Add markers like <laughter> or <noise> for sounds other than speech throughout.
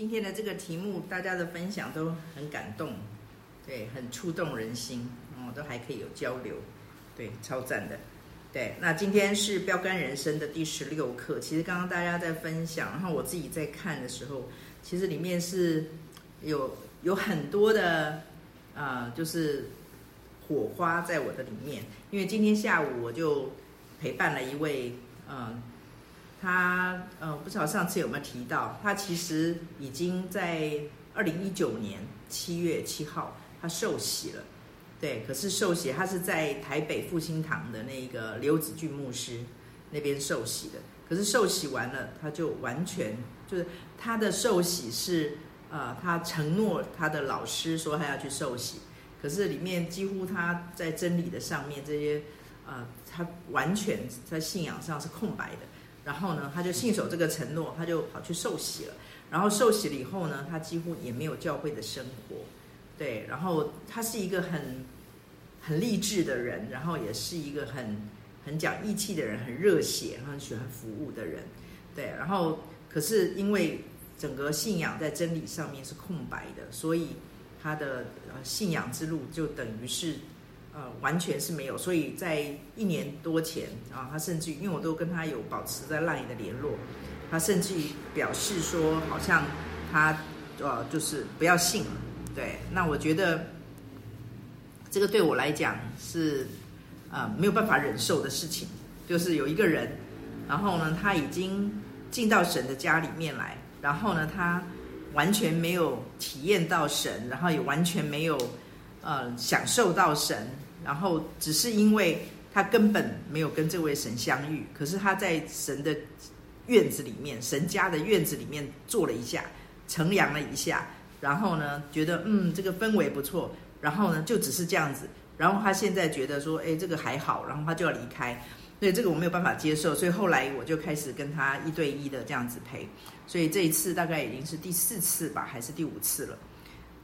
今天的这个题目，大家的分享都很感动，对，很触动人心，哦，都还可以有交流，对，超赞的，对。那今天是标杆人生的第十六课，其实刚刚大家在分享，然后我自己在看的时候，其实里面是有有很多的啊、呃，就是火花在我的里面，因为今天下午我就陪伴了一位，嗯、他呃，不知道上次有没有提到，他其实已经在二零一九年七月七号他受洗了，对，可是受洗他是在台北复兴堂的那个刘子俊牧师那边受洗的，可是受洗完了，他就完全就是他的受洗是呃，他承诺他的老师说他要去受洗，可是里面几乎他在真理的上面这些呃，他完全在信仰上是空白的。然后呢，他就信守这个承诺，他就跑去受洗了。然后受洗了以后呢，他几乎也没有教会的生活，对。然后他是一个很很励志的人，然后也是一个很很讲义气的人，很热血，很喜欢服务的人，对。然后可是因为整个信仰在真理上面是空白的，所以他的信仰之路就等于是。呃，完全是没有，所以在一年多前啊，他甚至于因为我都跟他有保持在 LINE 的联络，他甚至于表示说，好像他呃就是不要信了。对，那我觉得这个对我来讲是呃没有办法忍受的事情，就是有一个人，然后呢，他已经进到神的家里面来，然后呢，他完全没有体验到神，然后也完全没有。呃，享受到神，然后只是因为他根本没有跟这位神相遇，可是他在神的院子里面，神家的院子里面坐了一下，乘凉了一下，然后呢，觉得嗯，这个氛围不错，然后呢，就只是这样子，然后他现在觉得说，哎，这个还好，然后他就要离开，所以这个我没有办法接受，所以后来我就开始跟他一对一的这样子陪，所以这一次大概已经是第四次吧，还是第五次了。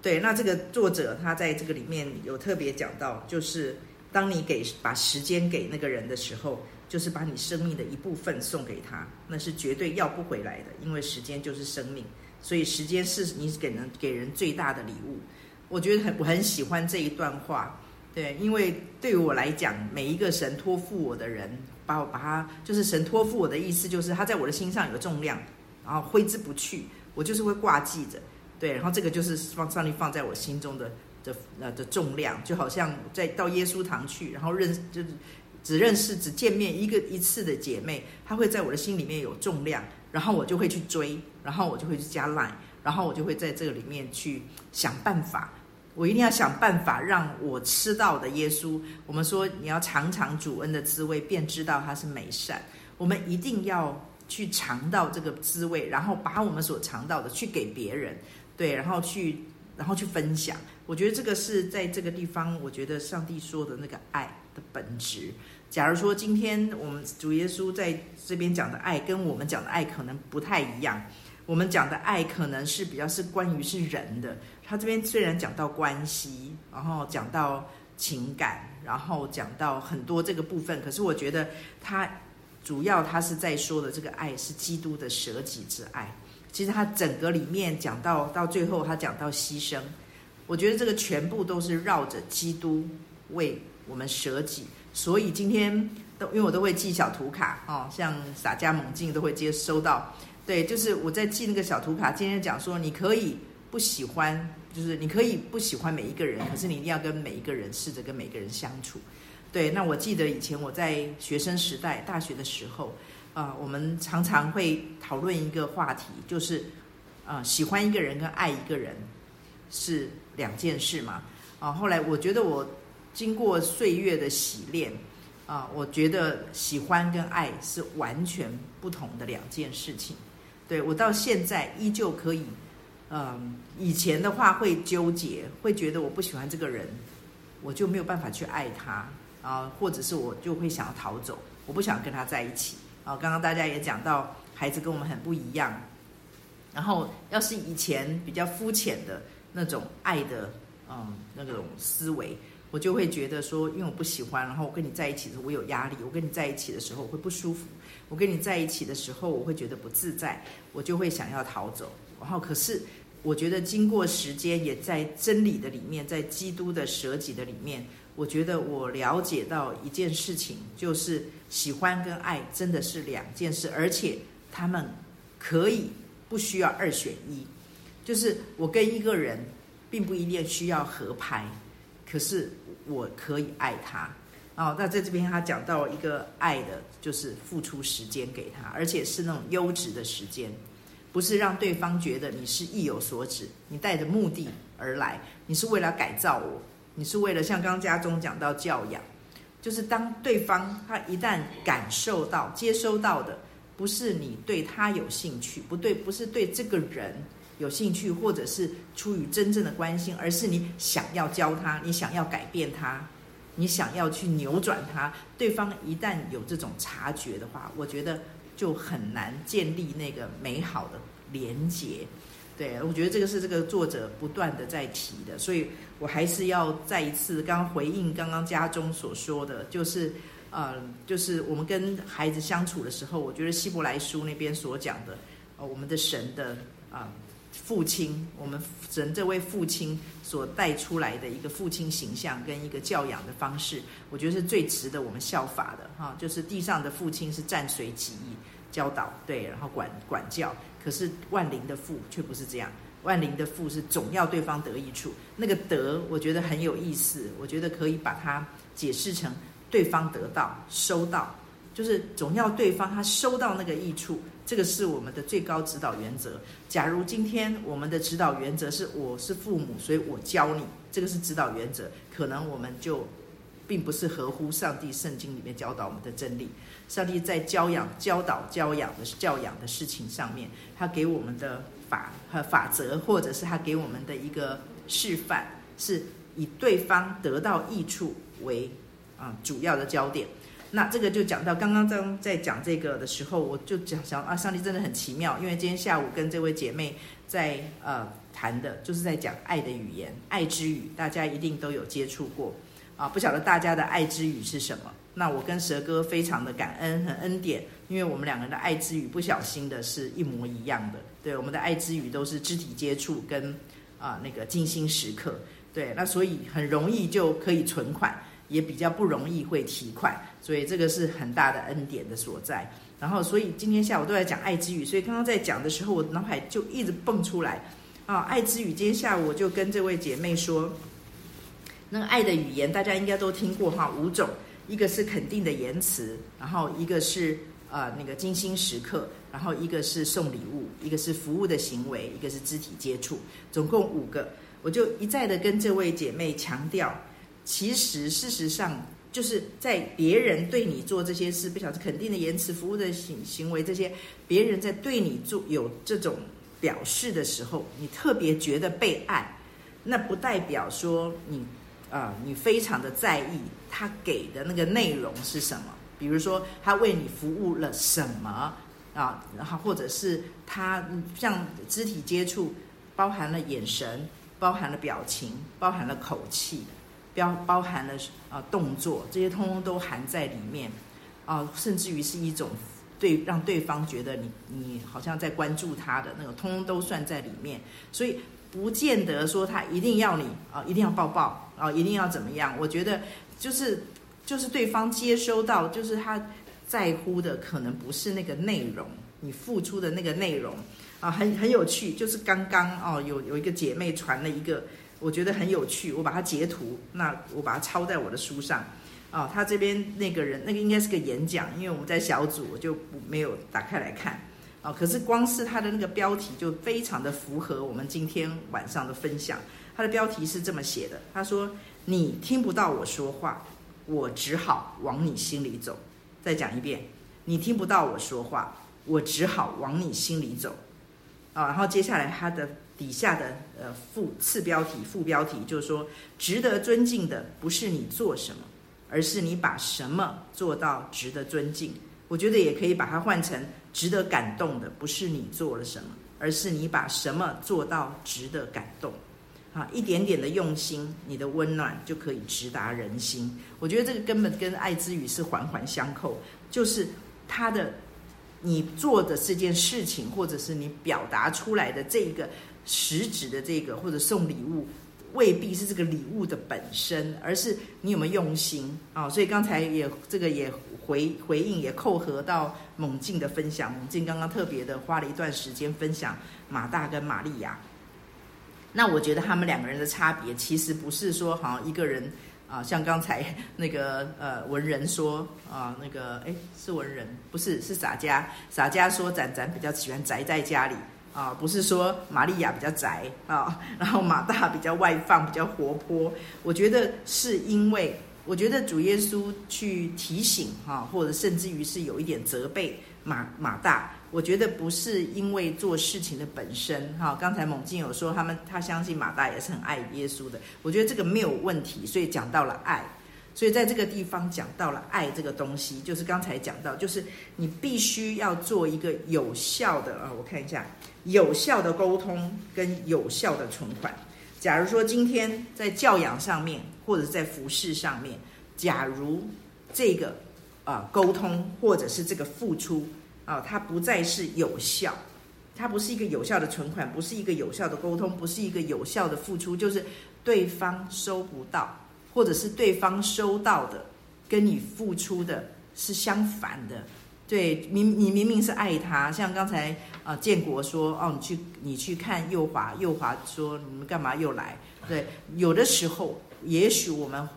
对，那这个作者他在这个里面有特别讲到，就是当你给把时间给那个人的时候，就是把你生命的一部分送给他，那是绝对要不回来的，因为时间就是生命，所以时间是你给人给人最大的礼物。我觉得很我很喜欢这一段话，对，因为对于我来讲，每一个神托付我的人，把我把他就是神托付我的意思，就是他在我的心上有重量，然后挥之不去，我就是会挂记着。对，然后这个就是放上帝放在我心中的的呃的重量，就好像在到耶稣堂去，然后认就是只认识只见面一个一次的姐妹，她会在我的心里面有重量，然后我就会去追，然后我就会去加 line，然后我就会在这个里面去想办法，我一定要想办法让我吃到的耶稣。我们说你要尝尝主恩的滋味，便知道他是美善。我们一定要去尝到这个滋味，然后把我们所尝到的去给别人。对，然后去，然后去分享。我觉得这个是在这个地方，我觉得上帝说的那个爱的本质。假如说今天我们主耶稣在这边讲的爱，跟我们讲的爱可能不太一样。我们讲的爱可能是比较是关于是人的。他这边虽然讲到关系，然后讲到情感，然后讲到很多这个部分，可是我觉得他主要他是在说的这个爱是基督的舍己之爱。其实他整个里面讲到到最后，他讲到牺牲，我觉得这个全部都是绕着基督为我们舍己。所以今天都因为我都会寄小图卡哦，像撒迦猛进都会接收到。对，就是我在寄那个小图卡。今天讲说，你可以不喜欢，就是你可以不喜欢每一个人，可是你一定要跟每一个人试着跟每个人相处。对，那我记得以前我在学生时代，大学的时候。啊、我们常常会讨论一个话题，就是，啊、呃，喜欢一个人跟爱一个人是两件事嘛。啊、后来我觉得我经过岁月的洗练，啊、我觉得喜欢跟爱是完全不同的两件事情。对，我到现在依旧可以，嗯、以前的话会纠结，会觉得我不喜欢这个人，我就没有办法去爱他啊、或者是我就会想要逃走，我不想跟他在一起。啊，刚刚大家也讲到，孩子跟我们很不一样。然后，要是以前比较肤浅的那种爱的，嗯，那种思维，我就会觉得说，因为我不喜欢，然后我跟你在一起的时候，我有压力；我跟你在一起的时候，我会不舒服；我跟你在一起的时候，我会觉得不自在，我就会想要逃走。然后可是我觉得经过时间，也在真理的里面，在基督的舍己的里面，我觉得我了解到一件事情，就是喜欢跟爱真的是两件事，而且他们可以不需要二选一，就是我跟一个人并不一定需要合拍，可是我可以爱他。哦，那在这边他讲到一个爱的，就是付出时间给他，而且是那种优质的时间，不是让对方觉得你是意有所指，你带着目的而来，你是为了改造我，你是为了像刚刚家中讲到教养，就是当对方他一旦感受到、接收到的，不是你对他有兴趣，不对，不是对这个人有兴趣，或者是出于真正的关心，而是你想要教他，你想要改变他。你想要去扭转他，对方一旦有这种察觉的话，我觉得就很难建立那个美好的连结。对，我觉得这个是这个作者不断的在提的，所以我还是要再一次刚回应刚刚家中所说的，就是呃，就是我们跟孩子相处的时候，我觉得希伯来书那边所讲的，呃，我们的神的啊。父亲，我们神这位父亲所带出来的一个父亲形象跟一个教养的方式，我觉得是最值得我们效法的哈。就是地上的父亲是暂随己意教导，对，然后管管教；可是万灵的父却不是这样，万灵的父是总要对方得益处。那个得，我觉得很有意思，我觉得可以把它解释成对方得到、收到，就是总要对方他收到那个益处。这个是我们的最高指导原则。假如今天我们的指导原则是我是父母，所以我教你，这个是指导原则，可能我们就并不是合乎上帝圣经里面教导我们的真理。上帝在教养、教导、教养的教养的事情上面，他给我们的法和法则，或者是他给我们的一个示范，是以对方得到益处为啊主要的焦点。那这个就讲到刚刚在在讲这个的时候，我就讲想啊，上帝真的很奇妙，因为今天下午跟这位姐妹在呃谈的，就是在讲爱的语言，爱之语，大家一定都有接触过啊，不晓得大家的爱之语是什么？那我跟蛇哥非常的感恩，很恩典，因为我们两个人的爱之语不小心的是一模一样的，对，我们的爱之语都是肢体接触跟啊那个精心时刻，对，那所以很容易就可以存款。也比较不容易会提款，所以这个是很大的恩典的所在。然后，所以今天下午都在讲爱之语，所以刚刚在讲的时候，我脑海就一直蹦出来啊，爱之语。今天下午我就跟这位姐妹说，那个爱的语言大家应该都听过哈，五种，一个是肯定的言辞，然后一个是呃那个精心时刻，然后一个是送礼物，一个是服务的行为，一个是肢体接触，总共五个。我就一再的跟这位姐妹强调。其实，事实上，就是在别人对你做这些事，不晓得肯定的言辞、服务的行行为，这些别人在对你做有这种表示的时候，你特别觉得被爱，那不代表说你、呃，你非常的在意他给的那个内容是什么。比如说，他为你服务了什么啊？然后或者是他像肢体接触，包含了眼神，包含了表情，包含了口气。包包含了啊动作，这些通通都含在里面，啊，甚至于是一种对让对方觉得你你好像在关注他的那个，通通都算在里面。所以不见得说他一定要你啊，一定要抱抱啊，一定要怎么样？我觉得就是就是对方接收到，就是他在乎的可能不是那个内容，你付出的那个内容啊，很很有趣。就是刚刚哦，有有一个姐妹传了一个。我觉得很有趣，我把它截图，那我把它抄在我的书上。啊，他这边那个人，那个应该是个演讲，因为我们在小组，我就没有打开来看。啊，可是光是他的那个标题就非常的符合我们今天晚上的分享。他的标题是这么写的：他说，你听不到我说话，我只好往你心里走。再讲一遍，你听不到我说话，我只好往你心里走。啊，然后接下来他的。底下的呃副次标题副标题就是说，值得尊敬的不是你做什么，而是你把什么做到值得尊敬。我觉得也可以把它换成值得感动的不是你做了什么，而是你把什么做到值得感动。啊，一点点的用心，你的温暖就可以直达人心。我觉得这个根本跟爱之语是环环相扣，就是他的你做的这件事情，或者是你表达出来的这一个实质的这个，或者送礼物，未必是这个礼物的本身，而是你有没有用心啊？所以刚才也这个也回回应，也扣合到猛进的分享。猛进刚刚特别的花了一段时间分享马大跟玛利亚。那我觉得他们两个人的差别，其实不是说好像一个人。啊，像刚才那个 <laughs> 呃文人说啊，那个哎是文人不是是洒家，洒家说展展比较喜欢宅在家里啊，不是说玛利亚比较宅啊，<laughs> 然后马大比较外放比较活泼，我觉得是因为我觉得主耶稣去提醒哈，或者甚至于是有一点责备马马大。我觉得不是因为做事情的本身，哈，刚才猛进有说他们他相信马大也是很爱耶稣的，我觉得这个没有问题，所以讲到了爱，所以在这个地方讲到了爱这个东西，就是刚才讲到，就是你必须要做一个有效的啊，我看一下，有效的沟通跟有效的存款。假如说今天在教养上面或者在服饰上面，假如这个啊沟通或者是这个付出。啊，它不再是有效，它不是一个有效的存款，不是一个有效的沟通，不是一个有效的付出，就是对方收不到，或者是对方收到的跟你付出的是相反的。对，明你明明是爱他，像刚才啊建国说，哦，你去你去看幼华，幼华说你们干嘛又来？对，有的时候也许我们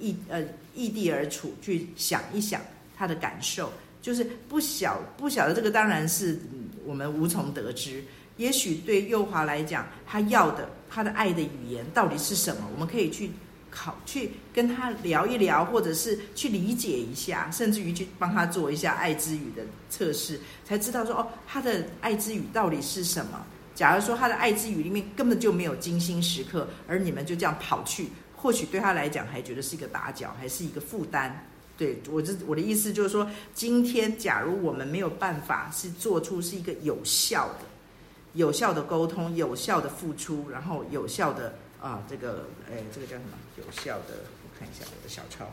异呃异地而处，去想一想他的感受。就是不晓不晓得这个，当然是我们无从得知。也许对幼华来讲，他要的他的爱的语言到底是什么？我们可以去考，去跟他聊一聊，或者是去理解一下，甚至于去帮他做一下爱之语的测试，才知道说哦，他的爱之语到底是什么？假如说他的爱之语里面根本就没有精心时刻，而你们就这样跑去，或许对他来讲还觉得是一个打搅，还是一个负担。对，我这我的意思就是说，今天假如我们没有办法是做出是一个有效的、有效的沟通、有效的付出，然后有效的啊，这个哎，这个叫什么？有效的，我看一下我的小抄，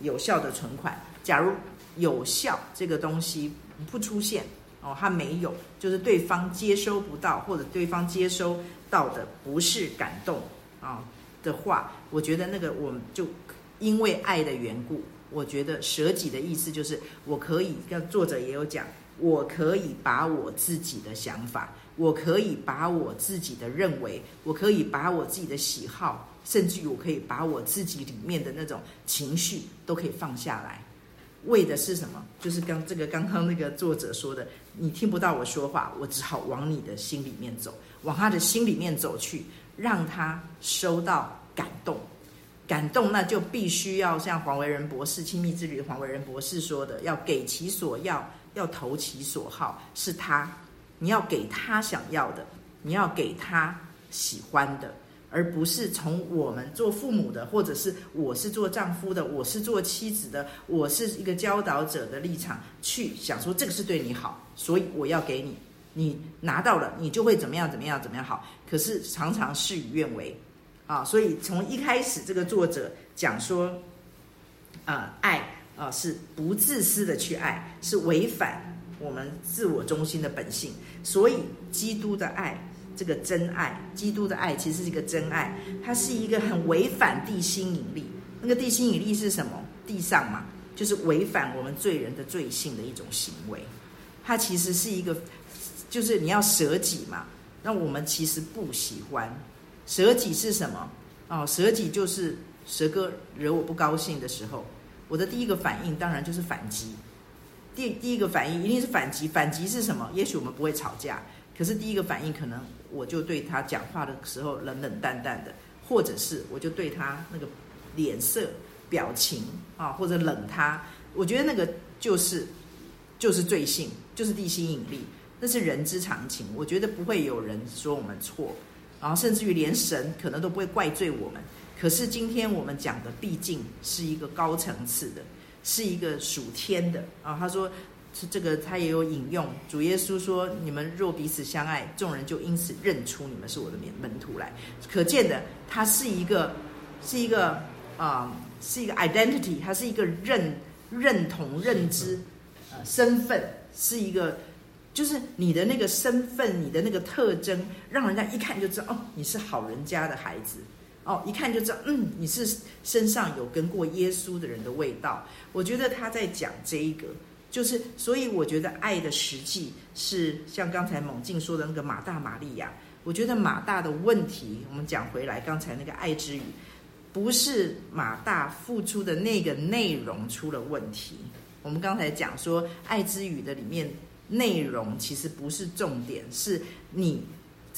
有效的存款。假如有效这个东西不出现哦，它没有，就是对方接收不到，或者对方接收到的不是感动啊的话，我觉得那个我们就因为爱的缘故。我觉得舍己的意思就是，我可以，跟作者也有讲，我可以把我自己的想法，我可以把我自己的认为，我可以把我自己的喜好，甚至于我可以把我自己里面的那种情绪都可以放下来，为的是什么？就是刚这个刚刚那个作者说的，你听不到我说话，我只好往你的心里面走，往他的心里面走去，让他收到感动。感动，那就必须要像黄维仁博士亲密之旅的黄维仁博士说的，要给其所要，要投其所好，是他，你要给他想要的，你要给他喜欢的，而不是从我们做父母的，或者是我是做丈夫的，我是做妻子的，我是一个教导者的立场去想说这个是对你好，所以我要给你，你拿到了，你就会怎么样怎么样怎么样好，可是常常事与愿违。啊，所以从一开始，这个作者讲说，啊、呃，爱啊、呃、是不自私的去爱，是违反我们自我中心的本性。所以，基督的爱，这个真爱，基督的爱其实是一个真爱，它是一个很违反地心引力。那个地心引力是什么？地上嘛，就是违反我们罪人的罪性的一种行为。它其实是一个，就是你要舍己嘛。那我们其实不喜欢。舍己是什么？哦，舍己就是蛇哥惹我不高兴的时候，我的第一个反应当然就是反击。第第一个反应一定是反击。反击是什么？也许我们不会吵架，可是第一个反应可能我就对他讲话的时候冷冷淡淡的，或者是我就对他那个脸色表情啊，或者冷他。我觉得那个就是就是罪性，就是地心引力，那是人之常情。我觉得不会有人说我们错。然后甚至于连神可能都不会怪罪我们，可是今天我们讲的毕竟是一个高层次的，是一个属天的啊。他说是这个，他也有引用主耶稣说：“你们若彼此相爱，众人就因此认出你们是我的门门徒来。”可见的，他是一个是一个啊、呃，是一个 identity，他是一个认认同、认知、呃身份是一个，就是你的那个身份，你的那个特征，让人家一看就知道，哦，你是好人家的孩子，哦，一看就知道，嗯，你是身上有跟过耶稣的人的味道。我觉得他在讲这一个，就是，所以我觉得爱的实际是像刚才猛进说的那个马大玛利亚。我觉得马大的问题，我们讲回来，刚才那个爱之语，不是马大付出的那个内容出了问题。我们刚才讲说，爱之语的里面内容其实不是重点，是你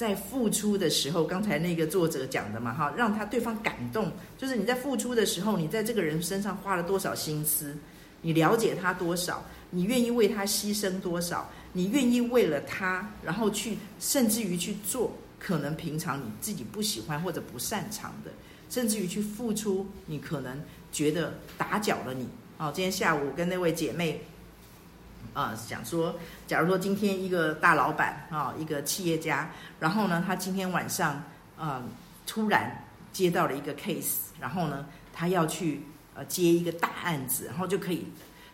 在付出的时候，刚才那个作者讲的嘛，哈，让他对方感动，就是你在付出的时候，你在这个人身上花了多少心思，你了解他多少，你愿意为他牺牲多少。你愿意为了他，然后去，甚至于去做可能平常你自己不喜欢或者不擅长的，甚至于去付出你可能觉得打搅了你。哦，今天下午跟那位姐妹啊想说，假如说今天一个大老板啊，一个企业家，然后呢，他今天晚上啊突然接到了一个 case，然后呢，他要去呃接一个大案子，然后就可以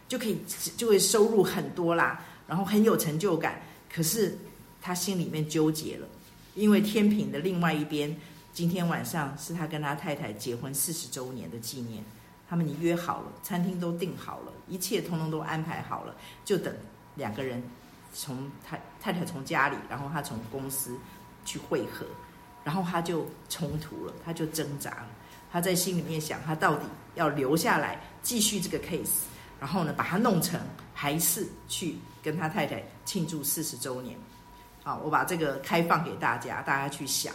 就可以就会收入很多啦。然后很有成就感，可是他心里面纠结了，因为天平的另外一边，今天晚上是他跟他太太结婚四十周年的纪念，他们已经约好了，餐厅都订好了，一切通通都安排好了，就等两个人从太太太从家里，然后他从公司去会合，然后他就冲突了，他就挣扎了，他在心里面想，他到底要留下来继续这个 case，然后呢把它弄成，还是去。跟他太太庆祝四十周年，好，我把这个开放给大家，大家去想，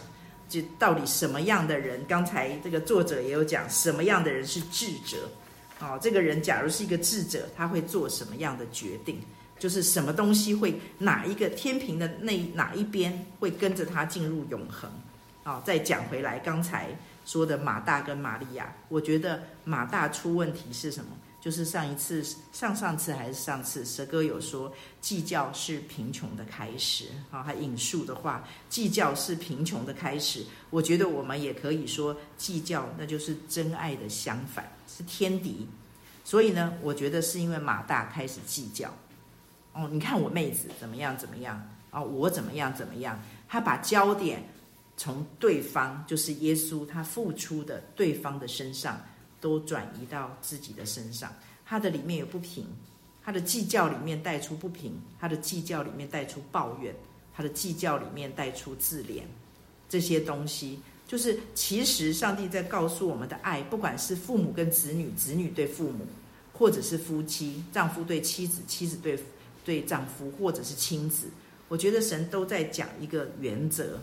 就到底什么样的人？刚才这个作者也有讲，什么样的人是智者？哦，这个人假如是一个智者，他会做什么样的决定？就是什么东西会哪一个天平的那哪一边会跟着他进入永恒？啊，再讲回来，刚才说的马大跟玛利亚，我觉得马大出问题是什么？就是上一次、上上次还是上次，蛇哥有说计较是贫穷的开始啊。他引述的话，计较是贫穷的开始。我觉得我们也可以说，计较那就是真爱的相反，是天敌。所以呢，我觉得是因为马大开始计较。哦，你看我妹子怎么样怎么样啊，我怎么样怎么样。他把焦点从对方，就是耶稣他付出的对方的身上。都转移到自己的身上，他的里面有不平，他的计较里面带出不平，他的计较里面带出抱怨，他的计较里面带出自怜，这些东西就是其实上帝在告诉我们的爱，不管是父母跟子女，子女对父母，或者是夫妻，丈夫对妻子，妻子对对丈夫，或者是亲子，我觉得神都在讲一个原则，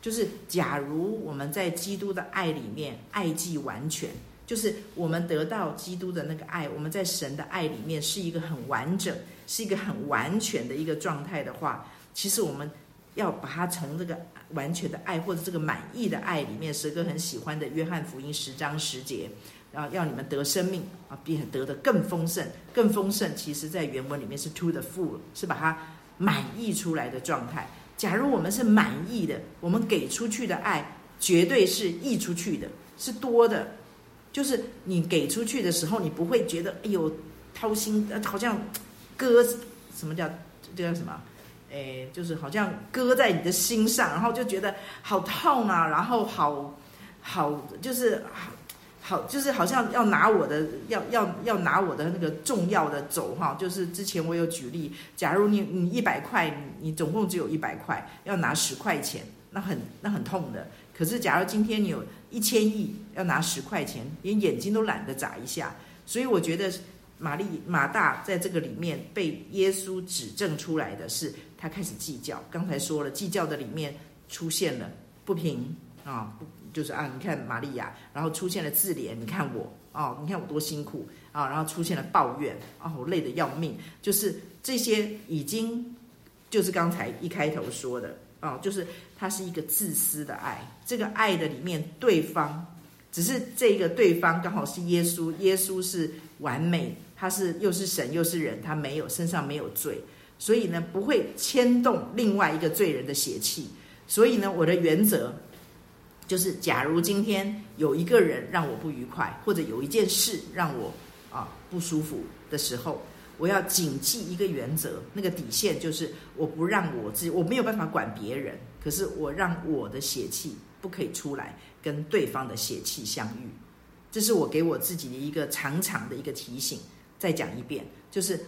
就是假如我们在基督的爱里面，爱既完全。就是我们得到基督的那个爱，我们在神的爱里面是一个很完整，是一个很完全的一个状态的话，其实我们要把它从这个完全的爱或者这个满意的爱里面，蛇哥很喜欢的约翰福音十章十节，然后要你们得生命啊，并得的更丰盛，更丰盛。其实在原文里面是 to the full，是把它满溢出来的状态。假如我们是满意的，我们给出去的爱绝对是溢出去的，是多的。就是你给出去的时候，你不会觉得哎呦掏心，呃好像割什么叫这叫什么？哎，就是好像割在你的心上，然后就觉得好痛啊，然后好好就是好好就是好像要拿我的要要要拿我的那个重要的走哈。就是之前我有举例，假如你你一百块，你总共只有一百块，要拿十块钱，那很那很痛的。可是假如今天你有。一千亿要拿十块钱，连眼睛都懒得眨一下。所以我觉得玛丽马大在这个里面被耶稣指正出来的是，他开始计较。刚才说了，计较的里面出现了不平啊，不就是啊，你看玛利亚，然后出现了自怜，你看我啊，你看我多辛苦啊，然后出现了抱怨啊，我累得要命。就是这些已经，就是刚才一开头说的。哦，就是它是一个自私的爱，这个爱的里面，对方只是这个对方刚好是耶稣，耶稣是完美，他是又是神又是人，他没有身上没有罪，所以呢不会牵动另外一个罪人的邪气。所以呢，我的原则就是，假如今天有一个人让我不愉快，或者有一件事让我啊不舒服的时候，我要谨记一个原则，那个底线就是我不让我自己，我没有办法管别人，可是我让我的血气不可以出来跟对方的血气相遇。这是我给我自己的一个长长的一个提醒。再讲一遍，就是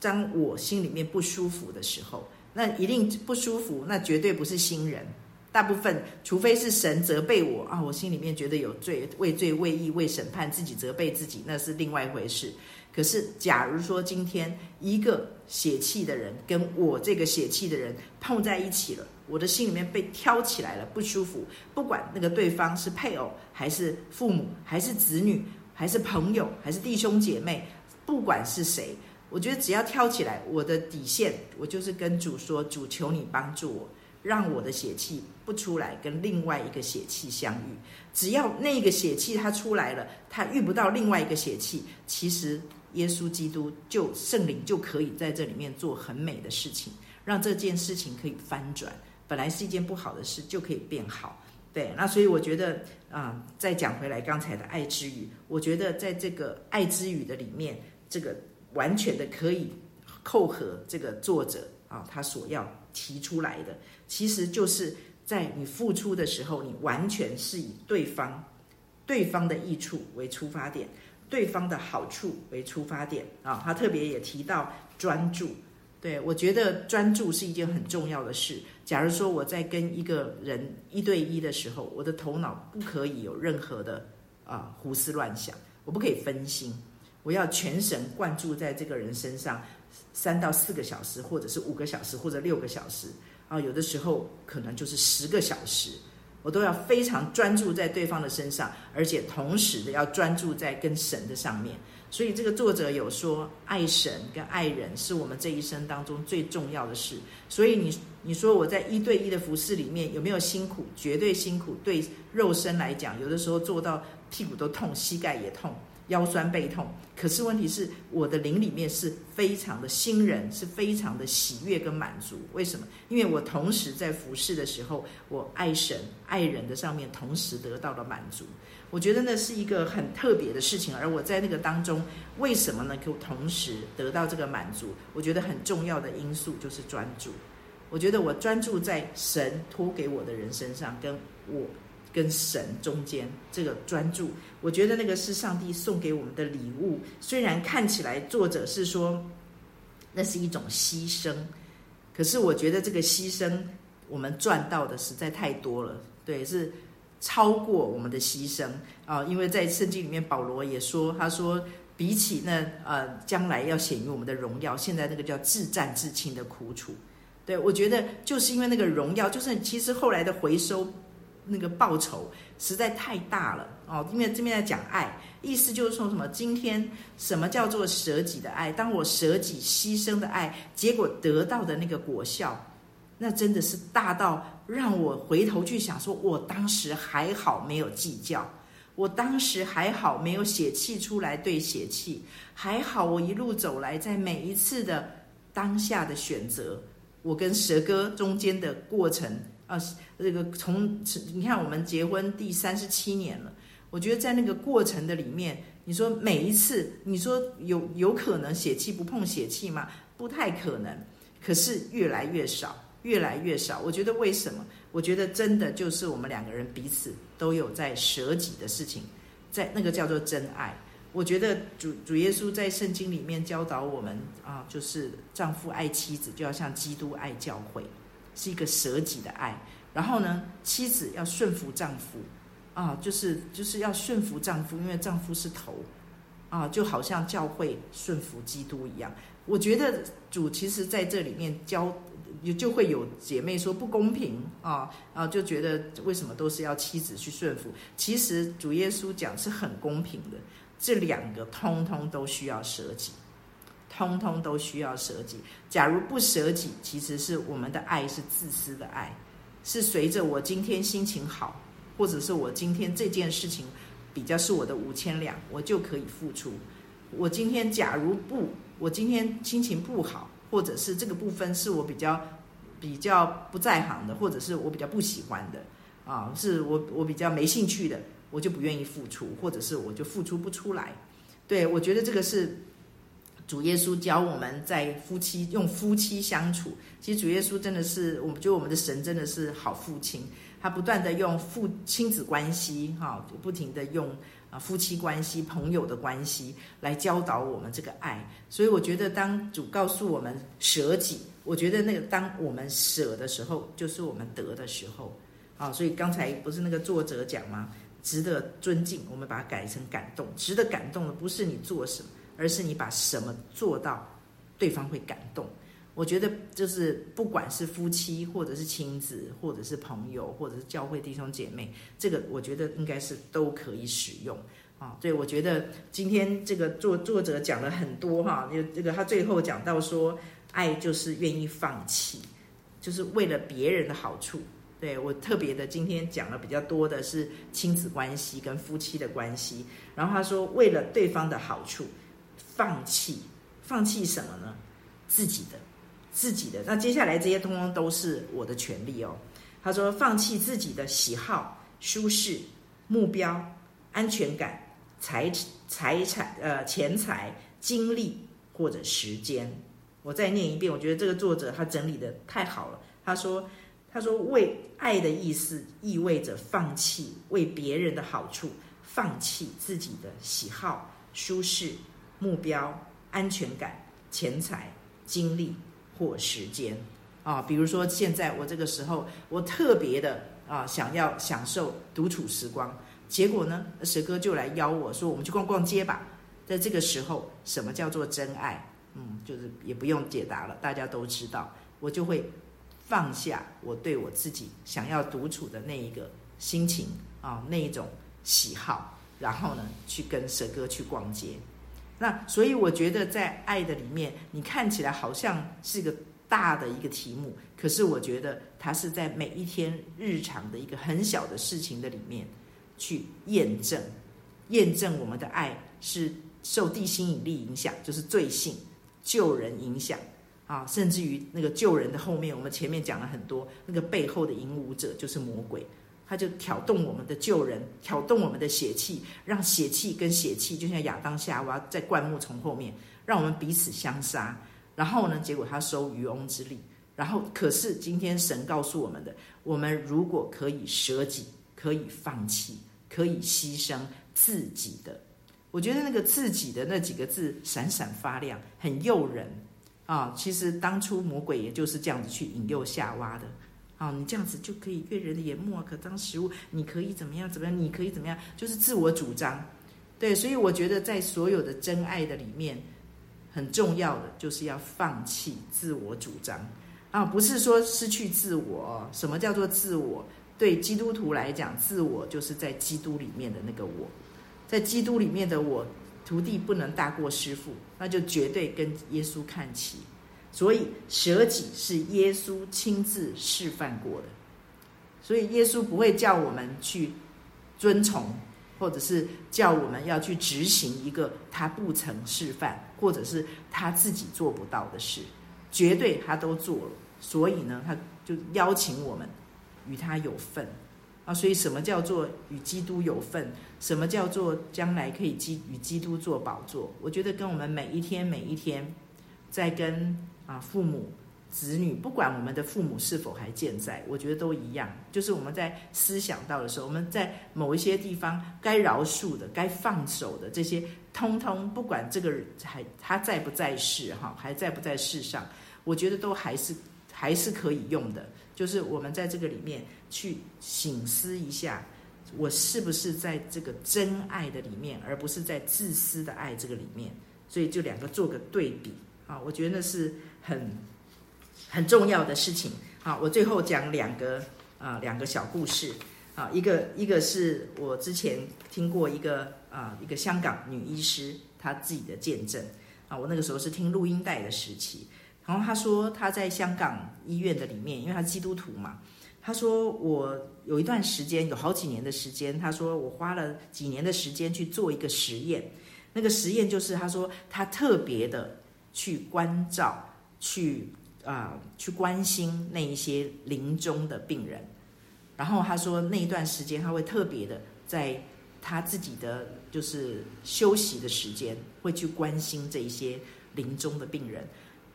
当我心里面不舒服的时候，那一定不舒服，那绝对不是新人。大部分，除非是神责备我啊，我心里面觉得有罪，畏罪、畏义、畏审判，自己责备自己，那是另外一回事。可是，假如说今天一个血气的人跟我这个血气的人碰在一起了，我的心里面被挑起来了，不舒服。不管那个对方是配偶，还是父母，还是子女，还是朋友，还是弟兄姐妹，不管是谁，我觉得只要挑起来，我的底线，我就是跟主说：主，求你帮助我。让我的血气不出来，跟另外一个血气相遇。只要那个血气它出来了，它遇不到另外一个血气，其实耶稣基督就圣灵就可以在这里面做很美的事情，让这件事情可以翻转。本来是一件不好的事，就可以变好。对，那所以我觉得啊、再讲回来刚才的爱之语，我觉得在这个爱之语的里面，这个完全的可以扣合这个作者啊，他所要提出来的。其实就是在你付出的时候，你完全是以对方、对方的益处为出发点，对方的好处为出发点啊。他特别也提到专注，对，我觉得专注是一件很重要的事。假如说我在跟一个人一对一的时候，我的头脑不可以有任何的啊胡思乱想，我不可以分心，我要全神贯注在这个人身上三到四个小时，或者是五个小时，或者六个小时。啊，有的时候可能就是十个小时，我都要非常专注在对方的身上，而且同时的要专注在跟神的上面。所以这个作者有说，爱神跟爱人是我们这一生当中最重要的事。所以你你说我在一对一的服侍里面有没有辛苦？绝对辛苦。对肉身来讲，有的时候做到屁股都痛，膝盖也痛。腰酸背痛，可是问题是我的灵里面是非常的新人，是非常的喜悦跟满足。为什么？因为我同时在服侍的时候，我爱神爱人的上面同时得到了满足。我觉得那是一个很特别的事情。而我在那个当中，为什么能够同时得到这个满足？我觉得很重要的因素就是专注。我觉得我专注在神托给我的人身上，跟我。跟神中间这个专注，我觉得那个是上帝送给我们的礼物。虽然看起来作者是说那是一种牺牲，可是我觉得这个牺牲我们赚到的实在太多了。对，是超过我们的牺牲啊！因为在圣经里面，保罗也说，他说比起那呃将来要显于我们的荣耀，现在那个叫至战至亲的苦楚。对，我觉得就是因为那个荣耀，就是其实后来的回收。那个报酬实在太大了哦，因为这边在讲爱，意思就是说什么？今天什么叫做舍己的爱？当我舍己牺牲的爱，结果得到的那个果效，那真的是大到让我回头去想说，我当时还好没有计较，我当时还好没有血气出来对血气，还好我一路走来，在每一次的当下的选择，我跟蛇哥中间的过程。啊，这个从你看我们结婚第三十七年了，我觉得在那个过程的里面，你说每一次，你说有有可能血气不碰血气吗？不太可能。可是越来越少，越来越少。我觉得为什么？我觉得真的就是我们两个人彼此都有在舍己的事情，在那个叫做真爱。我觉得主主耶稣在圣经里面教导我们啊，就是丈夫爱妻子，就要像基督爱教会。是一个舍己的爱，然后呢，妻子要顺服丈夫，啊，就是就是要顺服丈夫，因为丈夫是头，啊，就好像教会顺服基督一样。我觉得主其实在这里面教，也就会有姐妹说不公平啊啊，就觉得为什么都是要妻子去顺服？其实主耶稣讲是很公平的，这两个通通都需要舍己。通通都需要舍己。假如不舍己，其实是我们的爱是自私的爱，是随着我今天心情好，或者是我今天这件事情比较是我的五千两，我就可以付出。我今天假如不，我今天心情不好，或者是这个部分是我比较比较不在行的，或者是我比较不喜欢的啊，是我我比较没兴趣的，我就不愿意付出，或者是我就付出不出来。对，我觉得这个是。主耶稣教我们在夫妻用夫妻相处，其实主耶稣真的是，我们觉得我们的神真的是好父亲，他不断的用父亲子关系，哈，不停的用啊夫妻关系、朋友的关系来教导我们这个爱。所以我觉得，当主告诉我们舍己，我觉得那个当我们舍的时候，就是我们得的时候。啊，所以刚才不是那个作者讲吗？值得尊敬，我们把它改成感动。值得感动的不是你做什么。而是你把什么做到，对方会感动。我觉得就是不管是夫妻，或者是亲子，或者是朋友，或者是教会弟兄姐妹，这个我觉得应该是都可以使用啊。对，我觉得今天这个作作者讲了很多哈，就这个他最后讲到说，爱就是愿意放弃，就是为了别人的好处。对，我特别的今天讲了比较多的是亲子关系跟夫妻的关系，然后他说为了对方的好处。放弃，放弃什么呢？自己的，自己的。那接下来这些通通都是我的权利哦。他说，放弃自己的喜好、舒适、目标、安全感、财财产、呃钱财、精力或者时间。我再念一遍，我觉得这个作者他整理得太好了。他说，他说为爱的意思意味着放弃为别人的好处，放弃自己的喜好、舒适。目标、安全感、钱财、精力或时间啊，比如说现在我这个时候，我特别的啊想要享受独处时光，结果呢，蛇哥就来邀我说，我们去逛逛街吧。在这个时候，什么叫做真爱？嗯，就是也不用解答了，大家都知道，我就会放下我对我自己想要独处的那一个心情啊，那一种喜好，然后呢，去跟蛇哥去逛街。那所以我觉得在爱的里面，你看起来好像是个大的一个题目，可是我觉得它是在每一天日常的一个很小的事情的里面去验证，验证我们的爱是受地心引力影响，就是罪性救人影响。啊，甚至于那个救人的后面，我们前面讲了很多，那个背后的引武者就是魔鬼。他就挑动我们的旧人，挑动我们的血气，让血气跟血气就像亚当夏娃在灌木丛后面，让我们彼此相杀。然后呢，结果他收渔翁之利。然后，可是今天神告诉我们的，我们如果可以舍己，可以放弃，可以牺牲自己的，我觉得那个自己的那几个字闪闪发亮，很诱人啊。其实当初魔鬼也就是这样子去引诱夏娃的。啊，你这样子就可以悦人的眼目啊，可当食物。你可以怎么样？怎么样？你可以怎么样？就是自我主张，对。所以我觉得在所有的真爱的里面，很重要的就是要放弃自我主张啊，不是说失去自我。什么叫做自我？对基督徒来讲，自我就是在基督里面的那个我，在基督里面的我，徒弟不能大过师父，那就绝对跟耶稣看齐。所以舍己是耶稣亲自示范过的，所以耶稣不会叫我们去遵从，或者是叫我们要去执行一个他不曾示范，或者是他自己做不到的事，绝对他都做了。所以呢，他就邀请我们与他有份啊。所以什么叫做与基督有份？什么叫做将来可以基与基督做宝座？我觉得跟我们每一天每一天在跟。啊，父母、子女，不管我们的父母是否还健在，我觉得都一样。就是我们在思想到的时候，我们在某一些地方该饶恕的、该放手的这些，通通不管这个还他在不在世，哈，还在不在世上，我觉得都还是还是可以用的。就是我们在这个里面去醒思一下，我是不是在这个真爱的里面，而不是在自私的爱这个里面。所以就两个做个对比啊，我觉得那是。很很重要的事情啊！我最后讲两个啊，两个小故事啊，一个一个是我之前听过一个啊，一个香港女医师她自己的见证啊，我那个时候是听录音带的时期，然后她说她在香港医院的里面，因为她基督徒嘛，她说我有一段时间有好几年的时间，她说我花了几年的时间去做一个实验，那个实验就是她说她特别的去关照。去啊、去关心那一些临终的病人，然后他说那一段时间他会特别的在他自己的就是休息的时间，会去关心这一些临终的病人。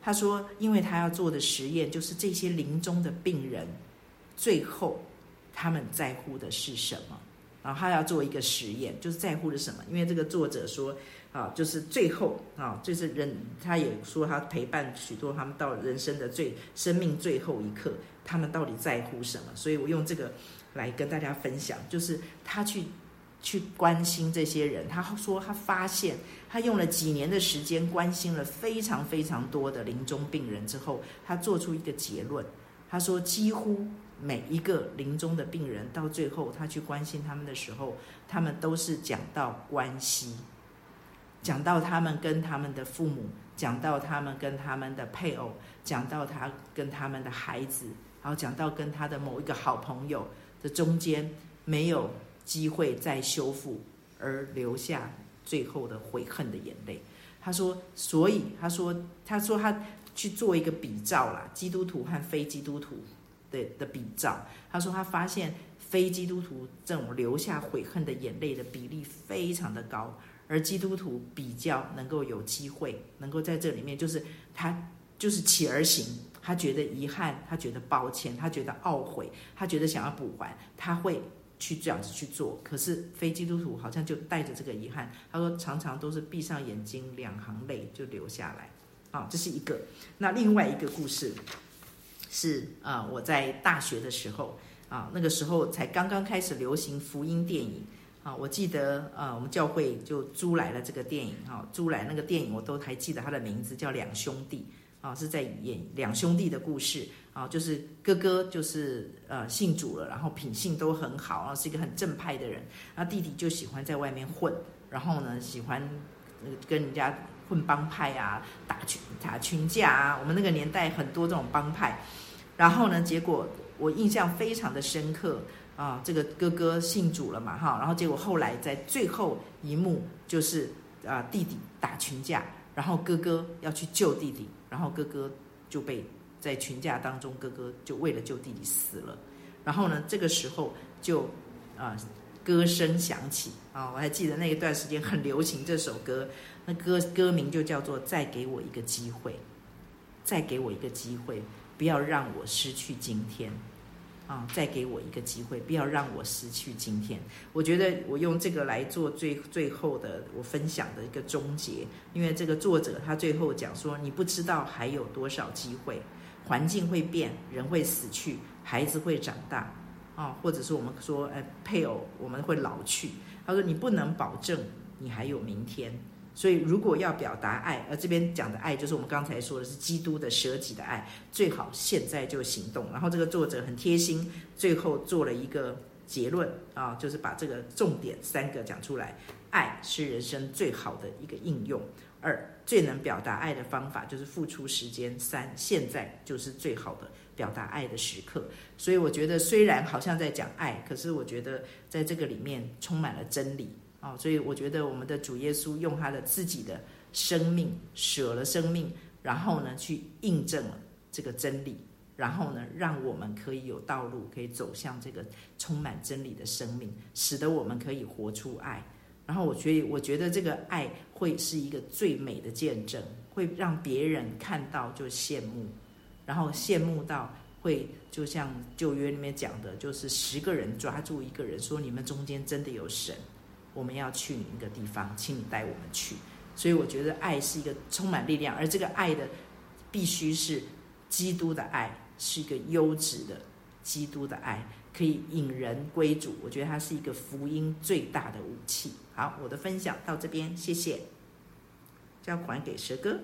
他说，因为他要做的实验就是这些临终的病人，最后他们在乎的是什么？然后他要做一个实验，就是在乎的什么？因为这个作者说啊，就是最后啊，就是人，他也说他陪伴许多他们到人生的最生命最后一刻，他们到底在乎什么？所以我用这个来跟大家分享，就是他去去关心这些人。他说他发现他用了几年的时间关心了非常非常多的临终病人之后，他做出一个结论。他说几乎。每一个临终的病人，到最后他去关心他们的时候，他们都是讲到关系，讲到他们跟他们的父母，讲到他们跟他们的配偶，讲到他跟他们的孩子，然后讲到跟他的某一个好朋友的中间，没有机会再修复，而留下最后的悔恨的眼泪。他说，所以他说，他说他去做一个比照啦，基督徒和非基督徒。的的比照，他说他发现非基督徒这种留下悔恨的眼泪的比例非常的高，而基督徒比较能够有机会，能够在这里面，就是他就是起而行，他觉得遗憾，他觉得抱歉，他觉得懊悔，他觉得想要补还，他会去这样子去做。可是非基督徒好像就带着这个遗憾，他说常常都是闭上眼睛，两行泪就流下来。啊，这是一个。那另外一个故事。是啊，我在大学的时候啊，那个时候才刚刚开始流行福音电影啊。我记得啊，我们教会就租来了这个电影啊，租来那个电影我都还记得它的名字叫《两兄弟》啊，是在演两兄弟的故事啊，就是哥哥就是呃信主了，然后品性都很好，然后是一个很正派的人，那弟弟就喜欢在外面混，然后呢喜欢跟人家。混帮派啊，打群打群架啊，我们那个年代很多这种帮派。然后呢，结果我印象非常的深刻啊，这个哥哥信主了嘛，哈，然后结果后来在最后一幕就是啊弟弟打群架，然后哥哥要去救弟弟，然后哥哥就被在群架当中，哥哥就为了救弟弟死了。然后呢，这个时候就啊歌声响起啊，我还记得那一段时间很流行这首歌。那歌歌名就叫做“再给我一个机会，再给我一个机会，不要让我失去今天，啊，再给我一个机会，不要让我失去今天。”我觉得我用这个来做最最后的我分享的一个终结，因为这个作者他最后讲说：“你不知道还有多少机会，环境会变，人会死去，孩子会长大，啊，或者是我们说，哎，配偶我们会老去。”他说：“你不能保证你还有明天。”所以，如果要表达爱，而这边讲的爱就是我们刚才说的是基督的舍己的爱，最好现在就行动。然后这个作者很贴心，最后做了一个结论啊，就是把这个重点三个讲出来：爱是人生最好的一个应用；二，最能表达爱的方法就是付出时间；三，现在就是最好的表达爱的时刻。所以我觉得，虽然好像在讲爱，可是我觉得在这个里面充满了真理。哦，所以我觉得我们的主耶稣用他的自己的生命舍了生命，然后呢去印证了这个真理，然后呢让我们可以有道路可以走向这个充满真理的生命，使得我们可以活出爱。然后我觉得，我觉得这个爱会是一个最美的见证，会让别人看到就羡慕，然后羡慕到会就像旧约里面讲的，就是十个人抓住一个人说：“你们中间真的有神。”我们要去你一个地方，请你带我们去。所以我觉得爱是一个充满力量，而这个爱的必须是基督的爱，是一个优质的基督的爱，可以引人归主。我觉得它是一个福音最大的武器。好，我的分享到这边，谢谢。交还给蛇哥。